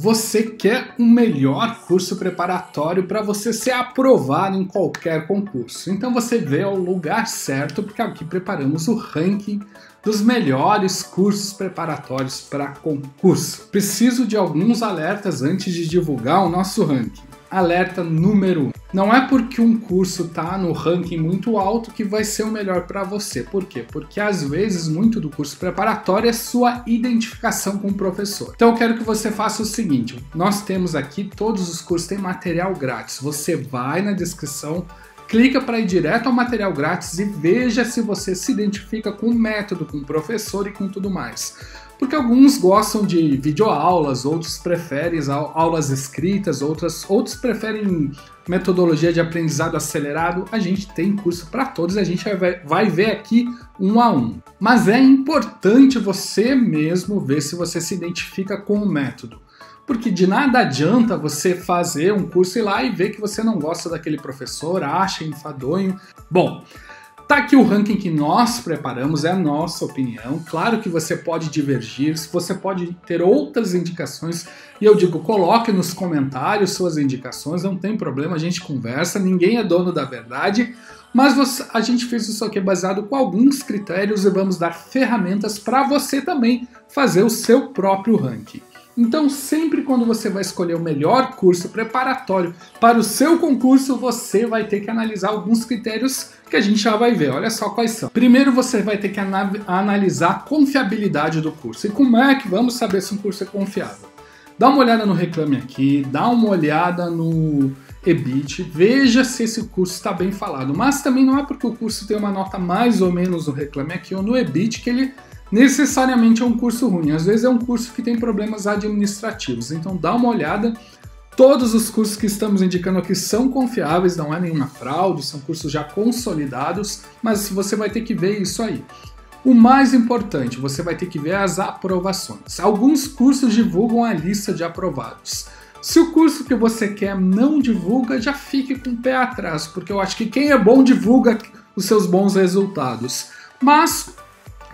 Você quer um melhor curso preparatório para você ser aprovado em qualquer concurso. Então você veio ao lugar certo, porque aqui preparamos o ranking dos melhores cursos preparatórios para concurso. Preciso de alguns alertas antes de divulgar o nosso ranking. Alerta número 1. Um. Não é porque um curso está no ranking muito alto que vai ser o melhor para você. Por quê? Porque às vezes muito do curso preparatório é sua identificação com o professor. Então eu quero que você faça o seguinte: nós temos aqui todos os cursos têm material grátis. Você vai na descrição clica para ir direto ao material grátis e veja se você se identifica com o método, com o professor e com tudo mais. Porque alguns gostam de videoaulas, outros preferem aulas escritas, outras, outros preferem metodologia de aprendizado acelerado. A gente tem curso para todos, a gente vai, ver aqui um a um. Mas é importante você mesmo ver se você se identifica com o método porque de nada adianta você fazer um curso e lá e ver que você não gosta daquele professor, acha enfadonho. Bom, Tá aqui o ranking que nós preparamos, é a nossa opinião. Claro que você pode divergir, você pode ter outras indicações, e eu digo, coloque nos comentários suas indicações, não tem problema, a gente conversa, ninguém é dono da verdade, mas você, a gente fez isso aqui baseado com alguns critérios e vamos dar ferramentas para você também fazer o seu próprio ranking. Então, sempre quando você vai escolher o melhor curso preparatório para o seu concurso, você vai ter que analisar alguns critérios que a gente já vai ver. Olha só quais são. Primeiro, você vai ter que analisar a confiabilidade do curso. E como é que vamos saber se um curso é confiável? Dá uma olhada no Reclame Aqui, dá uma olhada no EBIT, veja se esse curso está bem falado. Mas também não é porque o curso tem uma nota mais ou menos no Reclame Aqui ou no EBIT que ele necessariamente é um curso ruim. Às vezes é um curso que tem problemas administrativos. Então dá uma olhada. Todos os cursos que estamos indicando aqui são confiáveis, não é nenhuma fraude, são cursos já consolidados, mas você vai ter que ver isso aí. O mais importante, você vai ter que ver as aprovações. Alguns cursos divulgam a lista de aprovados. Se o curso que você quer não divulga, já fique com o pé atrás, porque eu acho que quem é bom divulga os seus bons resultados. Mas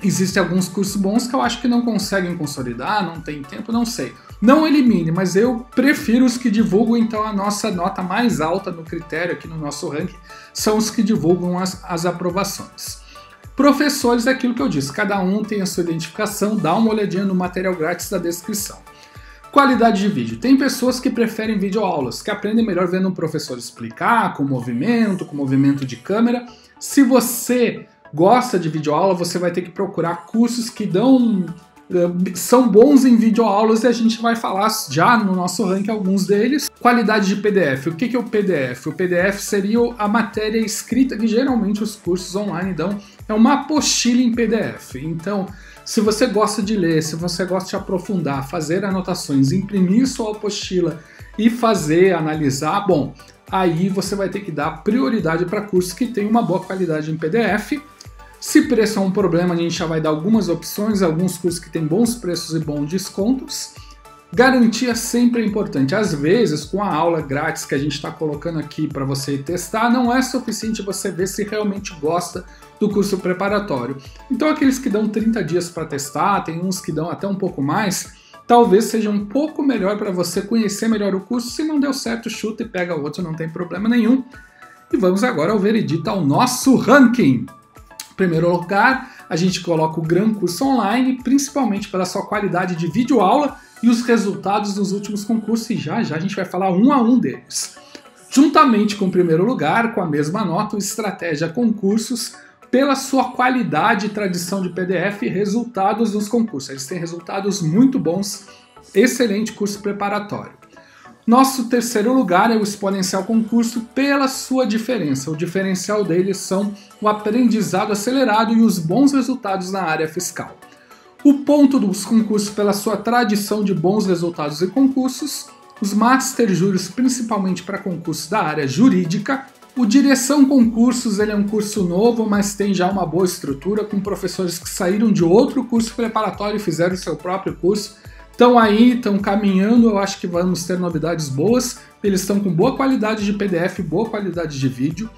Existem alguns cursos bons que eu acho que não conseguem consolidar, não tem tempo, não sei. Não elimine, mas eu prefiro os que divulgam então a nossa nota mais alta no critério aqui no nosso ranking, são os que divulgam as, as aprovações. Professores é aquilo que eu disse, cada um tem a sua identificação, dá uma olhadinha no material grátis da descrição. Qualidade de vídeo. Tem pessoas que preferem videoaulas, que aprendem melhor vendo um professor explicar, com movimento, com movimento de câmera. Se você gosta de videoaula, você vai ter que procurar cursos que dão eh, são bons em videoaulas e a gente vai falar já no nosso ranking alguns deles. Qualidade de PDF. O que é o PDF? O PDF seria a matéria escrita que geralmente os cursos online dão. É uma apostila em PDF. Então, se você gosta de ler, se você gosta de aprofundar, fazer anotações, imprimir sua apostila e fazer, analisar, bom, aí você vai ter que dar prioridade para cursos que têm uma boa qualidade em PDF se preço é um problema, a gente já vai dar algumas opções, alguns cursos que têm bons preços e bons descontos. Garantia sempre é importante. Às vezes, com a aula grátis que a gente está colocando aqui para você testar, não é suficiente você ver se realmente gosta do curso preparatório. Então, aqueles que dão 30 dias para testar, tem uns que dão até um pouco mais, talvez seja um pouco melhor para você conhecer melhor o curso. Se não deu certo, chuta e pega outro, não tem problema nenhum. E vamos agora ao veredito, ao nosso ranking. Em primeiro lugar, a gente coloca o Gran Curso Online, principalmente pela sua qualidade de videoaula e os resultados dos últimos concursos, e já já a gente vai falar um a um deles. Juntamente com o primeiro lugar, com a mesma nota, o Estratégia Concursos, pela sua qualidade e tradição de PDF e resultados dos concursos. Eles têm resultados muito bons, excelente curso preparatório. Nosso terceiro lugar é o Exponencial Concurso pela sua diferença. O diferencial deles são o aprendizado acelerado e os bons resultados na área fiscal. O ponto dos concursos pela sua tradição de bons resultados e concursos, os Master Juros principalmente para concursos da área jurídica, o Direção Concursos ele é um curso novo, mas tem já uma boa estrutura, com professores que saíram de outro curso preparatório e fizeram seu próprio curso estão aí, estão caminhando, eu acho que vamos ter novidades boas. Eles estão com boa qualidade de PDF, boa qualidade de vídeo.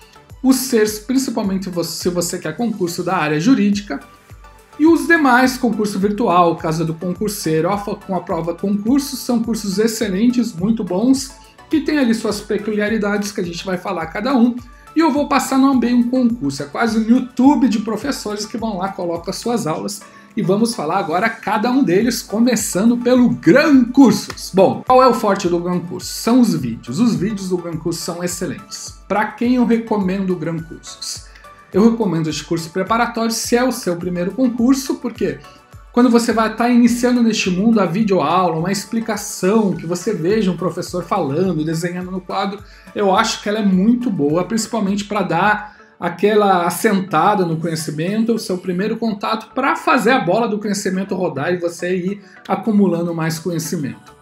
Os SERS, principalmente se você quer concurso da área jurídica. E os demais, concurso virtual, Casa do Concurseiro, com a prova concurso, são cursos excelentes, muito bons, que tem ali suas peculiaridades que a gente vai falar cada um. E eu vou passar no bem um concurso, é quase um YouTube de professores que vão lá, colocam as suas aulas e vamos falar agora cada um deles, começando pelo Gran Cursos. Bom, qual é o forte do Gran Cursos? São os vídeos. Os vídeos do Gran Cursos são excelentes. Para quem eu recomendo o Gran Cursos? Eu recomendo este curso preparatório se é o seu primeiro concurso, porque quando você vai estar iniciando neste mundo a videoaula, uma explicação, que você veja um professor falando, desenhando no quadro, eu acho que ela é muito boa, principalmente para dar aquela assentada no conhecimento, o seu primeiro contato para fazer a bola do conhecimento rodar e você ir acumulando mais conhecimento.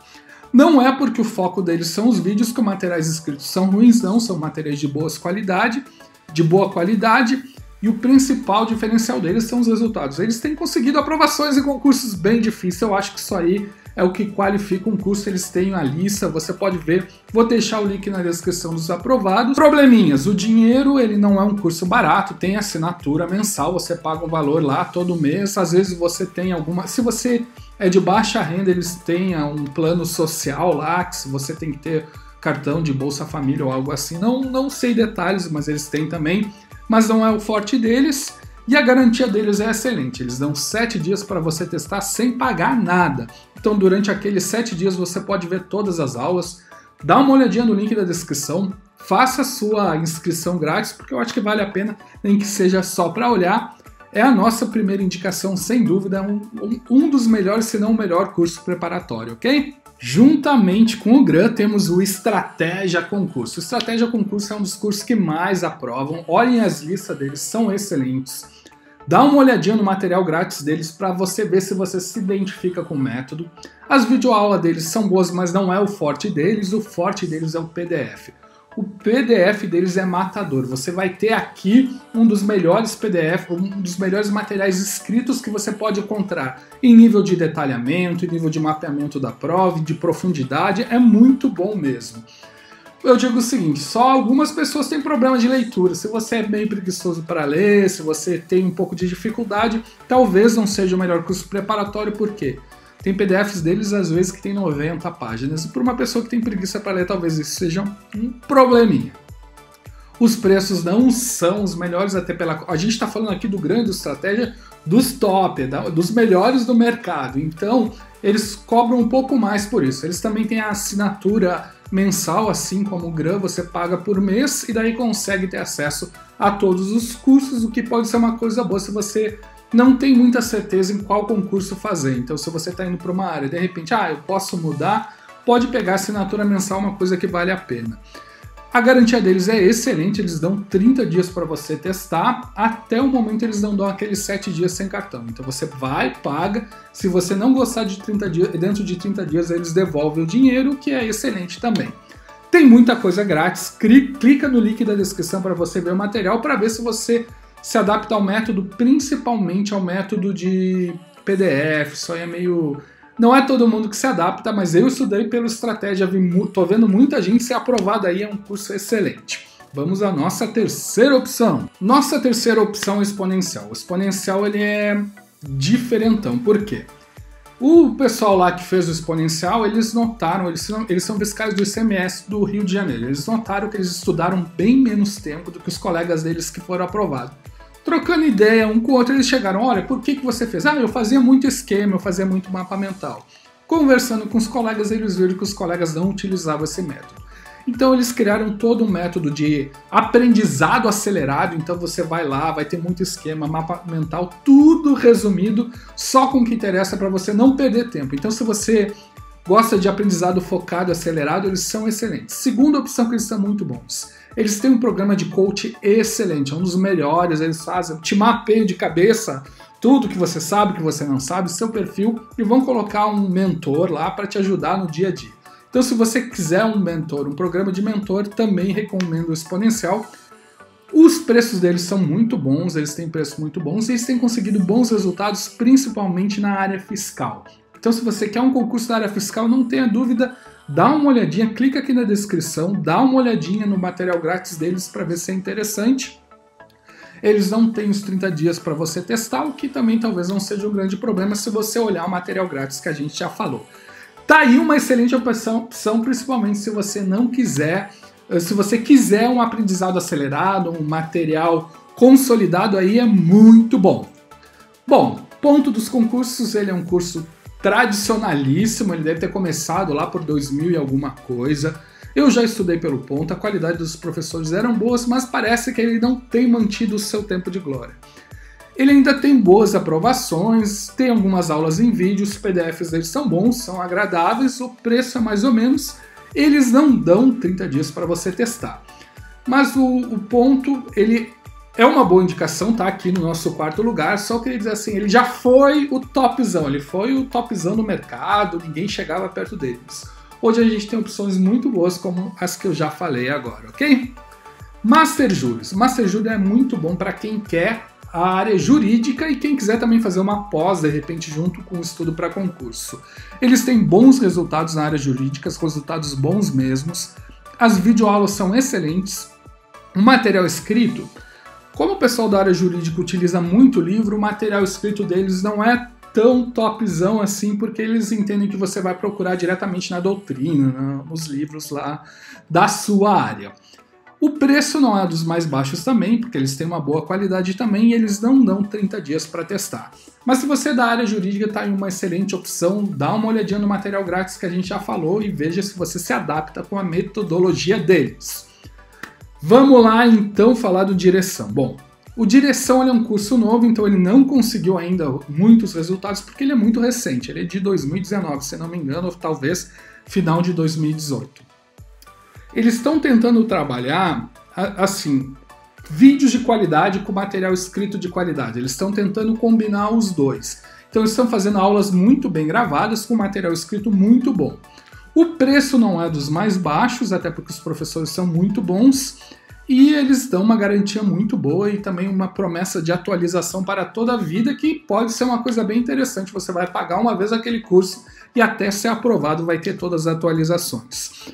Não é porque o foco deles são os vídeos que os materiais escritos são ruins, não, são materiais de boa qualidade, de boa qualidade, e o principal diferencial deles são os resultados. Eles têm conseguido aprovações em concursos bem difíceis, eu acho que isso aí é o que qualifica um curso, eles têm a lista, você pode ver, vou deixar o link na descrição dos aprovados. Probleminhas, o dinheiro ele não é um curso barato, tem assinatura mensal, você paga um valor lá todo mês, às vezes você tem alguma, se você é de baixa renda, eles têm um plano social lá, que você tem que ter cartão de Bolsa Família ou algo assim, não, não sei detalhes, mas eles têm também, mas não é o forte deles. E a garantia deles é excelente. Eles dão 7 dias para você testar sem pagar nada. Então, durante aqueles 7 dias, você pode ver todas as aulas. Dá uma olhadinha no link da descrição. Faça a sua inscrição grátis, porque eu acho que vale a pena, nem que seja só para olhar. É a nossa primeira indicação, sem dúvida, um, um, dos melhores, se não o melhor curso preparatório, ok? Juntamente com o GRAN, temos o Estratégia Concurso. O Estratégia Concurso é um dos cursos que mais aprovam. Olhem as listas deles, são excelentes. Dá uma olhadinha no material grátis deles para você ver se você se identifica com o método. As videoaulas deles são boas, mas não é o forte deles. O forte deles é o PDF. O PDF deles é matador. Você vai ter aqui um dos melhores PDF, um dos melhores materiais escritos que você pode encontrar em nível de detalhamento, em nível de mapeamento da prova, de profundidade. É muito bom mesmo eu digo o seguinte: só algumas pessoas têm problema de leitura. Se você é meio preguiçoso para ler, se você tem um pouco de dificuldade, talvez não seja o melhor curso preparatório, por quê? Tem PDFs deles às vezes que tem 90 páginas, e para uma pessoa que tem preguiça para ler, talvez isso seja um probleminha. Os preços não são os melhores, até pela. A gente está falando aqui do grande estratégia dos top, dos melhores do mercado. Então, eles cobram um pouco mais por isso. Eles também têm a assinatura mensal, assim como o GRAM, você paga por mês e daí consegue ter acesso a todos os cursos, o que pode ser uma coisa boa se você não tem muita certeza em qual concurso fazer. Então, se você está indo para uma área, de repente, ah, eu posso mudar, pode pegar assinatura mensal, uma coisa que vale a pena. A garantia deles é excelente, eles dão 30 dias para você testar, até o momento eles não dão aqueles 7 dias sem cartão. Então você vai, paga, se você não gostar de 30 dias, dentro de 30 dias eles devolvem o dinheiro, que é excelente também. Tem muita coisa grátis, clica no link da descrição para você ver o material, para ver se você se adapta ao método, principalmente ao método de PDF, isso aí é meio não é todo mundo que se adapta, mas eu estudei pela estratégia, vi, tô vendo muita gente ser aprovada aí, é um curso excelente. Vamos à nossa terceira opção. Nossa terceira opção é exponencial. O exponencial ele é diferentão. Por quê? O pessoal lá que fez o exponencial, eles notaram, eles são, eles são fiscais do ICMS do Rio de Janeiro. Eles notaram que eles estudaram bem menos tempo do que os colegas deles que foram aprovados. Trocando ideia um com o outro, eles chegaram: olha, por que, que você fez? Ah, eu fazia muito esquema, eu fazia muito mapa mental. Conversando com os colegas, eles viram que os colegas não utilizavam esse método. Então eles criaram todo um método de aprendizado acelerado. Então você vai lá, vai ter muito esquema, mapa mental, tudo resumido, só com o que interessa para você não perder tempo. Então se você gosta de aprendizado focado, acelerado, eles são excelentes. Segunda opção que eles são muito bons. Eles têm um programa de coach excelente, é um dos melhores. Eles fazem, te mapeiam de cabeça tudo que você sabe, que você não sabe, seu perfil e vão colocar um mentor lá para te ajudar no dia a dia. Então, se você quiser um mentor, um programa de mentor, também recomendo o Exponencial. Os preços deles são muito bons, eles têm preços muito bons e eles têm conseguido bons resultados, principalmente na área fiscal. Então, se você quer um concurso da área fiscal, não tenha dúvida, dá uma olhadinha, clica aqui na descrição, dá uma olhadinha no material grátis deles para ver se é interessante. Eles não têm os 30 dias para você testar, o que também talvez não seja um grande problema se você olhar o material grátis que a gente já falou. Tá aí uma excelente opção, opção principalmente se você não quiser, eh, se você quiser um aprendizado acelerado, um material consolidado aí é muito bom. Bom, ponto dos concursos, ele é um curso tradicionalíssimo, ele deve ter começado lá por 2000 e alguma coisa. Eu já estudei pelo ponto, a qualidade dos professores eram boas, mas parece que ele não tem mantido o seu tempo de glória. Ele ainda tem boas aprovações, tem algumas aulas em vídeo, os PDFs deles são bons, são agradáveis, o preço é mais ou menos. Eles não dão 30 dias para você testar. Mas o, o ponto, ele é uma boa indicação, tá aqui no nosso quarto lugar, só queria dizer assim, ele já foi o topzão, ele foi o topzão no mercado, ninguém chegava perto deles. Hoje a gente tem opções muito boas como as que eu já falei agora, ok? Master Juris. Master Juris é muito bom para quem quer a área jurídica e quem quiser também fazer uma pós, de repente, junto com o estudo para concurso. Eles têm bons resultados na área jurídica, resultados bons mesmos. As videoaulas são excelentes. O material escrito como o pessoal da área jurídica utiliza muito livro, o material escrito deles não é tão topzão assim, porque eles entendem que você vai procurar diretamente na doutrina, nos livros lá da sua área. O preço não é dos mais baixos também, porque eles têm uma boa qualidade também e eles não dão 30 dias para testar. Mas se você é da área jurídica, está em uma excelente opção, dá uma olhadinha no material grátis que a gente já falou e veja se você se adapta com a metodologia deles. Vamos lá então falar do Direção. Bom, o Direção é um curso novo, então ele não conseguiu ainda muitos resultados porque ele é muito recente. Ele é de 2019, se não me engano, ou talvez final de 2018. Eles estão tentando trabalhar assim, vídeos de qualidade com material escrito de qualidade. Eles estão tentando combinar os dois. Então eles estão fazendo aulas muito bem gravadas com material escrito muito bom. O preço não é dos mais baixos, até porque os professores são muito bons e eles dão uma garantia muito boa e também uma promessa de atualização para toda a vida, que pode ser uma coisa bem interessante. Você vai pagar uma vez aquele curso e até ser aprovado vai ter todas as atualizações.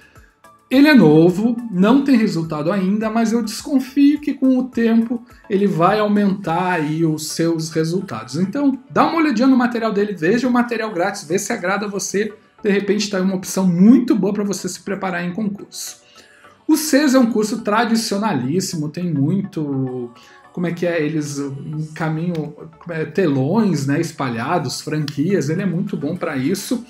Ele é novo, não tem resultado ainda, mas eu desconfio que com o tempo ele vai aumentar aí os seus resultados. Então, dá uma olhadinha no material dele, veja o material grátis, vê se agrada você de repente está uma opção muito boa para você se preparar em concurso. O CES é um curso tradicionalíssimo, tem muito. Como é que é? Eles caminho. É, telões né, espalhados, franquias, ele é muito bom para isso.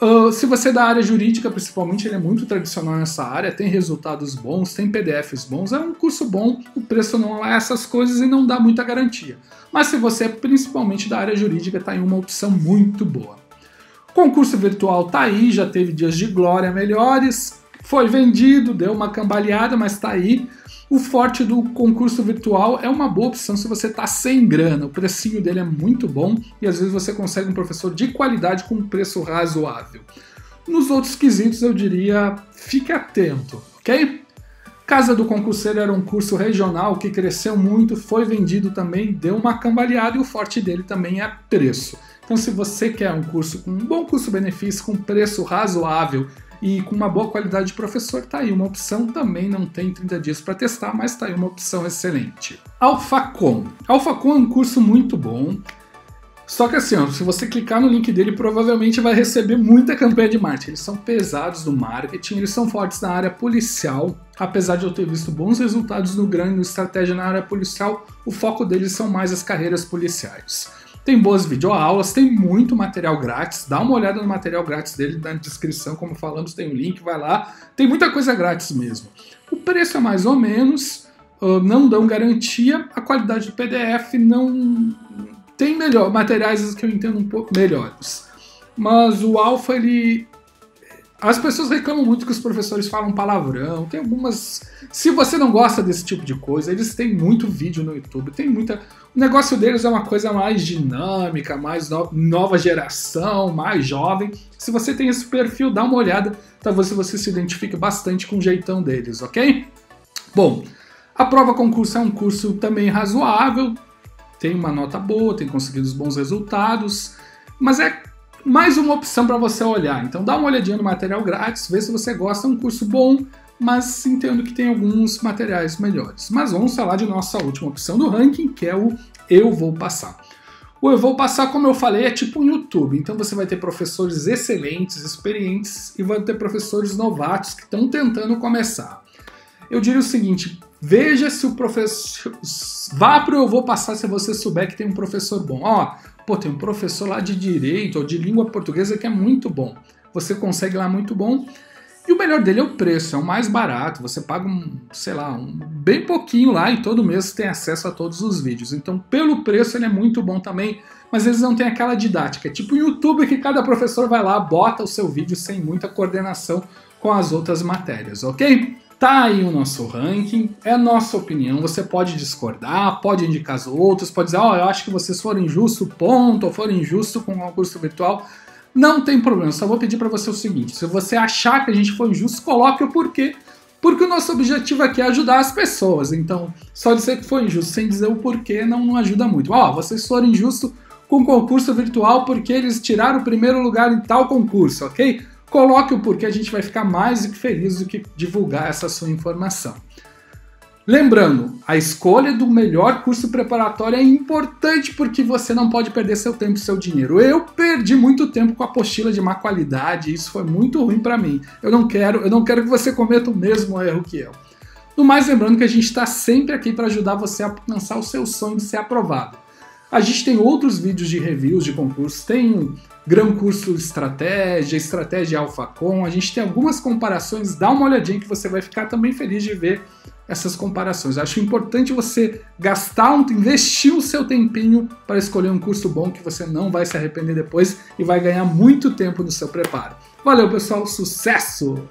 Uh, se você é da área jurídica, principalmente, ele é muito tradicional nessa área, tem resultados bons, tem PDFs bons, é um curso bom, o preço não é essas coisas e não dá muita garantia. Mas se você é principalmente da área jurídica, está em uma opção muito boa. Concurso virtual tá aí, já teve dias de glória melhores, foi vendido, deu uma cambaleada, mas tá aí. O forte do concurso virtual é uma boa opção se você tá sem grana. O precinho dele é muito bom e às vezes você consegue um professor de qualidade com um preço razoável. Nos outros quesitos eu diria, fique atento, ok? Casa do Concurseiro era um curso regional que cresceu muito, foi vendido também, deu uma cambaleada e o forte dele também é preço. Então, se você quer um curso com um bom custo-benefício, com preço razoável e com uma boa qualidade de professor, tá aí uma opção. Também não tem 30 dias para testar, mas tá aí uma opção excelente. Alphacom. Alphacom é um curso muito bom. Só que assim, ó, se você clicar no link dele, provavelmente vai receber muita campanha de marketing. Eles são pesados no marketing, eles são fortes na área policial. Apesar de eu ter visto bons resultados no grande no estratégia na área policial, o foco deles são mais as carreiras policiais. Tem boas videoaulas, tem muito material grátis. Dá uma olhada no material grátis dele na descrição, como falamos, tem o um link, vai lá. Tem muita coisa grátis mesmo. O preço é mais ou menos, não dão garantia, a qualidade do PDF não tem melhor, materiais que eu entendo um pouco melhores. Mas o Alpha ele as pessoas reclamam muito que os professores falam palavrão. Tem algumas. Se você não gosta desse tipo de coisa, eles têm muito vídeo no YouTube. Tem muita. O negócio deles é uma coisa mais dinâmica, mais no... nova geração, mais jovem. Se você tem esse perfil, dá uma olhada. Talvez você se identifique bastante com o jeitão deles, ok? Bom, a prova concurso é um curso também razoável. Tem uma nota boa, tem conseguido bons resultados. Mas é mais uma opção para você olhar. Então dá uma olhadinha no material grátis, vê se você gosta, é um curso bom, mas entendo que tem alguns materiais melhores. Mas vamos falar de nossa última opção do ranking, que é o Eu Vou Passar. O Eu Vou Passar, como eu falei, é tipo um YouTube. Então você vai ter professores excelentes, experientes, e vai ter professores novatos que estão tentando começar. Eu diria o seguinte: veja se o professor. Vá para o Eu Vou Passar se você souber que tem um professor bom. Ó, pô, tem um professor lá de direito ou de língua portuguesa que é muito bom. Você consegue lá muito bom e o melhor dele é o preço, é o mais barato. Você paga um, sei lá, um bem pouquinho lá e todo mês tem acesso a todos os vídeos. Então, pelo preço, ele é muito bom também, mas eles não têm aquela didática. É tipo o YouTube que cada professor vai lá, bota o seu vídeo sem muita coordenação com as outras matérias, ok? Tá aí o nosso ranking, é nossa opinião. Você pode discordar, pode indicar os outros, pode dizer, ó, oh, eu acho que vocês foram injusto, ponto, ou foram injusto com o concurso virtual. Não tem problema, só vou pedir para você o seguinte: se você achar que a gente foi injusto, coloque o porquê. Porque o nosso objetivo aqui é ajudar as pessoas. Então, só dizer que foi injusto sem dizer o porquê não, não ajuda muito. Ó, oh, vocês foram injustos com o concurso virtual porque eles tiraram o primeiro lugar em tal concurso, ok? Coloque o porquê, a gente vai ficar mais do que feliz do que divulgar essa sua informação. Lembrando, a escolha do melhor curso preparatório é importante porque você não pode perder seu tempo e seu dinheiro. Eu perdi muito tempo com apostila de má qualidade, e isso foi muito ruim para mim. Eu não quero, eu não quero que você cometa o mesmo erro que eu. No mais, lembrando que a gente está sempre aqui para ajudar você a alcançar o seu sonho de ser aprovado. A gente tem outros vídeos de reviews de concursos, tem Gran Curso Estratégia, Estratégia Alphacom, a gente tem algumas comparações, dá uma olhadinha que você vai ficar também feliz de ver essas comparações. Acho importante você gastar, um, investir o seu tempinho para escolher um curso bom que você não vai se arrepender depois e vai ganhar muito tempo no seu preparo. Valeu, pessoal, sucesso!